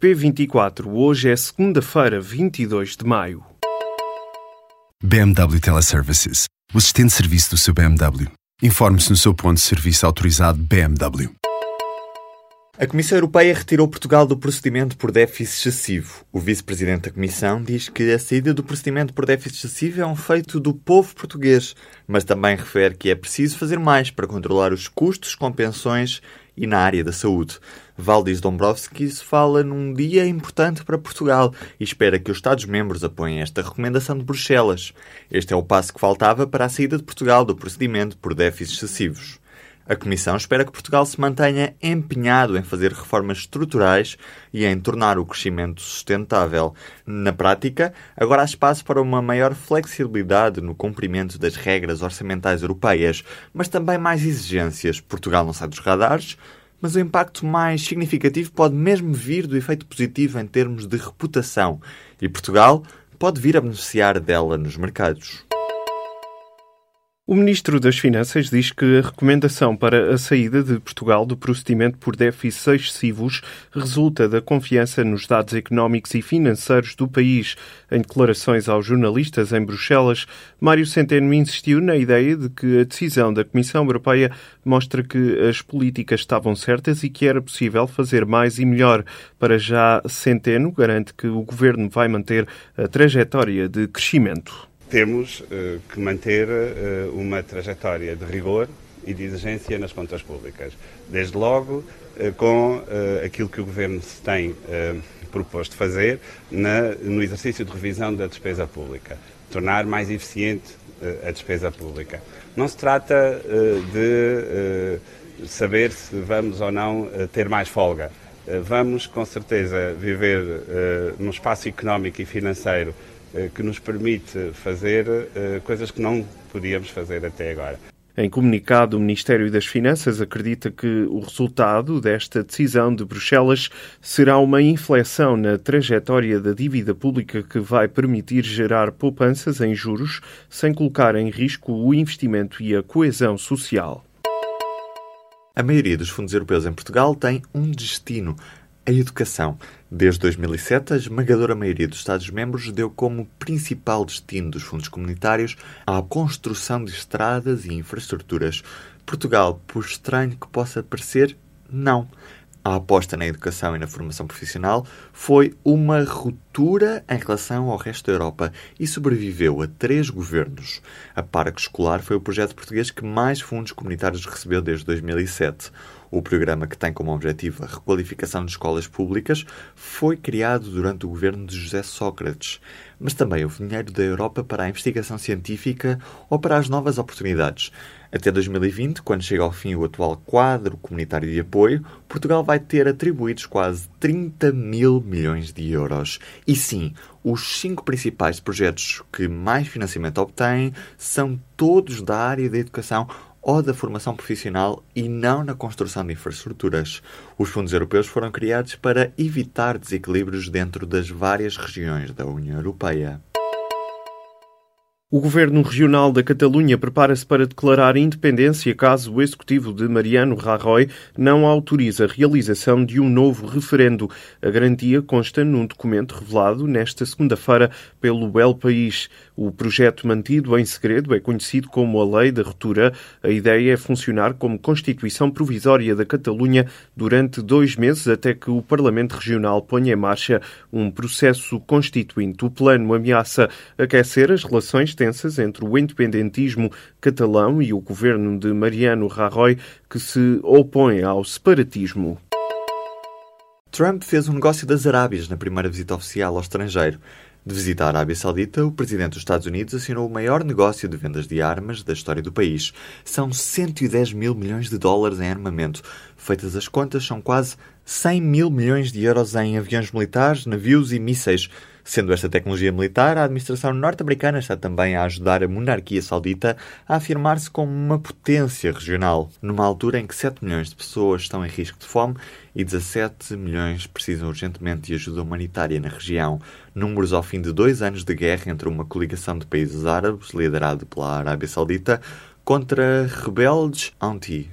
P24. Hoje é segunda-feira, 22 de maio. BMW Teleservices, o assistente de serviço do seu BMW. Informe-se no seu ponto de serviço autorizado BMW. A Comissão Europeia retirou Portugal do procedimento por déficit excessivo. O vice-presidente da Comissão diz que a saída do procedimento por déficit excessivo é um feito do povo português, mas também refere que é preciso fazer mais para controlar os custos com pensões e na área da saúde. Valdis Dombrovskis fala num dia importante para Portugal e espera que os Estados-membros apoiem esta recomendação de Bruxelas. Este é o passo que faltava para a saída de Portugal do procedimento por déficits excessivos. A Comissão espera que Portugal se mantenha empenhado em fazer reformas estruturais e em tornar o crescimento sustentável. Na prática, agora há espaço para uma maior flexibilidade no cumprimento das regras orçamentais europeias, mas também mais exigências. Portugal não sai dos radares, mas o impacto mais significativo pode mesmo vir do efeito positivo em termos de reputação, e Portugal pode vir a beneficiar dela nos mercados. O Ministro das Finanças diz que a recomendação para a saída de Portugal do procedimento por déficits excessivos resulta da confiança nos dados económicos e financeiros do país. Em declarações aos jornalistas em Bruxelas, Mário Centeno insistiu na ideia de que a decisão da Comissão Europeia mostra que as políticas estavam certas e que era possível fazer mais e melhor. Para já, Centeno garante que o governo vai manter a trajetória de crescimento temos uh, que manter uh, uma trajetória de rigor e de exigência nas contas públicas. Desde logo, uh, com aquilo que o Governo se tem proposto fazer no exercício de revisão da despesa pública, tornar mais eficiente a despesa pública. Não se trata de saber se vamos ou não ter mais folga. Vamos, com certeza, viver num espaço económico e financeiro eh, que nos permite fazer eh, coisas que não podíamos fazer até agora. Em comunicado, o Ministério das Finanças acredita que o resultado desta decisão de Bruxelas será uma inflexão na trajetória da dívida pública que vai permitir gerar poupanças em juros sem colocar em risco o investimento e a coesão social. A maioria dos fundos europeus em Portugal tem um destino, a educação. Desde 2007, a esmagadora maioria dos Estados-membros deu como principal destino dos fundos comunitários a construção de estradas e infraestruturas. Portugal, por estranho que possa parecer, não. A aposta na educação e na formação profissional foi uma ruptura em relação ao resto da Europa e sobreviveu a três governos. A Parque Escolar foi o projeto português que mais fundos comunitários recebeu desde 2007. O programa, que tem como objetivo a requalificação de escolas públicas, foi criado durante o governo de José Sócrates, mas também houve dinheiro da Europa para a investigação científica ou para as novas oportunidades. Até 2020, quando chega ao fim o atual quadro comunitário de apoio, Portugal vai ter atribuídos quase 30 mil milhões de euros. E sim, os cinco principais projetos que mais financiamento obtêm são todos da área da educação ou da formação profissional e não na construção de infraestruturas. Os fundos europeus foram criados para evitar desequilíbrios dentro das várias regiões da União Europeia. O Governo Regional da Catalunha prepara-se para declarar independência caso o Executivo de Mariano Rajoy não autorize a realização de um novo referendo. A garantia consta num documento revelado nesta segunda-feira pelo El País. O projeto mantido em segredo é conhecido como a Lei da Ruptura. A ideia é funcionar como Constituição Provisória da Catalunha durante dois meses até que o Parlamento Regional ponha em marcha um processo constituinte. O plano ameaça aquecer as relações tensas entre o independentismo catalão e o governo de Mariano Rajoy, que se opõe ao separatismo. Trump fez um negócio das Arábias na primeira visita oficial ao estrangeiro. De visita à Arábia Saudita, o presidente dos Estados Unidos assinou o maior negócio de vendas de armas da história do país. São 110 mil milhões de dólares em armamento. Feitas as contas, são quase 100 mil milhões de euros em aviões militares, navios e mísseis. Sendo esta tecnologia militar, a administração norte-americana está também a ajudar a monarquia saudita a afirmar-se como uma potência regional, numa altura em que 7 milhões de pessoas estão em risco de fome e 17 milhões precisam urgentemente de ajuda humanitária na região. Números ao fim de dois anos de guerra entre uma coligação de países árabes, liderado pela Arábia Saudita, contra rebeldes anti.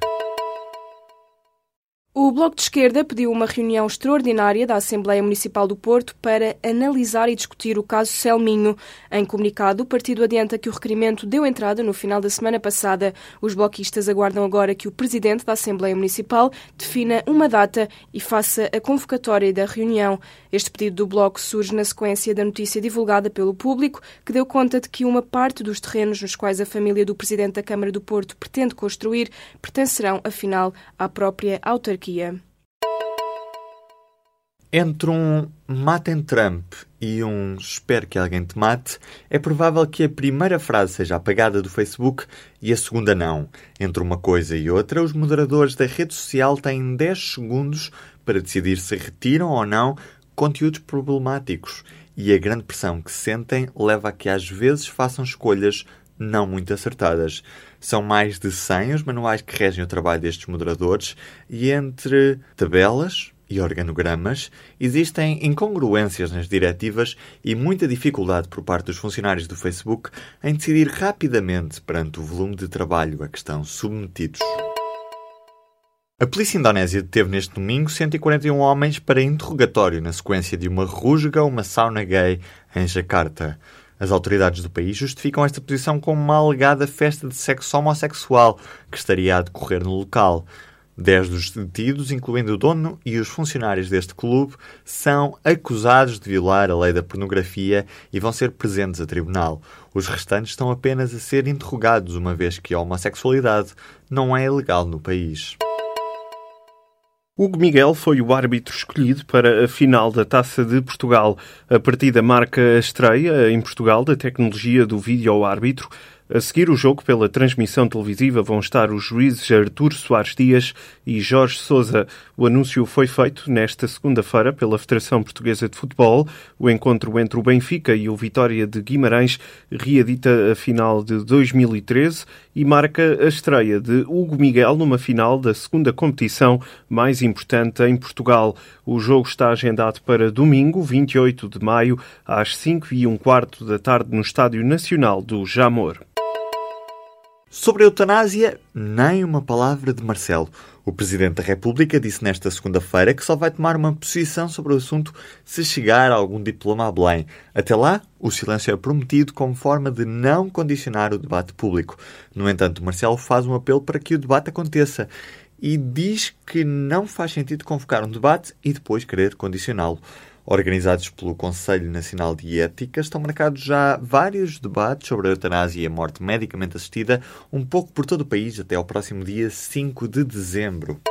O Bloco de Esquerda pediu uma reunião extraordinária da Assembleia Municipal do Porto para analisar e discutir o caso Selminho. Em comunicado, o partido adianta que o requerimento deu entrada no final da semana passada. Os bloquistas aguardam agora que o presidente da Assembleia Municipal defina uma data e faça a convocatória da reunião. Este pedido do Bloco surge na sequência da notícia divulgada pelo público, que deu conta de que uma parte dos terrenos nos quais a família do presidente da Câmara do Porto pretende construir pertencerão, afinal, à própria autarquia Turquia. Entre um matem Trump e um espero que alguém te mate, é provável que a primeira frase seja apagada do Facebook e a segunda não. Entre uma coisa e outra, os moderadores da rede social têm 10 segundos para decidir se retiram ou não conteúdos problemáticos. E a grande pressão que sentem leva a que às vezes façam escolhas não muito acertadas. São mais de 100 os manuais que regem o trabalho destes moderadores e entre tabelas e organogramas existem incongruências nas diretivas e muita dificuldade por parte dos funcionários do Facebook em decidir rapidamente perante o volume de trabalho a que estão submetidos. A polícia indonésia deteve neste domingo 141 homens para interrogatório na sequência de uma rusga, uma sauna gay em Jakarta. As autoridades do país justificam esta posição como uma alegada festa de sexo homossexual que estaria a decorrer no local. Dez dos detidos, incluindo o dono e os funcionários deste clube, são acusados de violar a lei da pornografia e vão ser presentes a tribunal. Os restantes estão apenas a ser interrogados, uma vez que a homossexualidade não é ilegal no país. Hugo Miguel foi o árbitro escolhido para a final da Taça de Portugal. A partida marca a estreia em Portugal da tecnologia do vídeo-árbitro a seguir o jogo pela transmissão televisiva vão estar os juízes Artur Soares Dias e Jorge Sousa. O anúncio foi feito nesta segunda-feira pela Federação Portuguesa de Futebol. O encontro entre o Benfica e o Vitória de Guimarães reedita a final de 2013 e marca a estreia de Hugo Miguel numa final da segunda competição mais importante em Portugal. O jogo está agendado para domingo, 28 de maio, às 5 e um quarto da tarde no Estádio Nacional do Jamor. Sobre a eutanásia, nem uma palavra de Marcelo. O Presidente da República disse nesta segunda-feira que só vai tomar uma posição sobre o assunto se chegar algum diploma a Belém. Até lá, o silêncio é prometido como forma de não condicionar o debate público. No entanto, Marcelo faz um apelo para que o debate aconteça e diz que não faz sentido convocar um debate e depois querer condicioná-lo organizados pelo Conselho Nacional de Ética, estão marcados já vários debates sobre a eutanásia e a morte medicamente assistida, um pouco por todo o país, até ao próximo dia 5 de dezembro.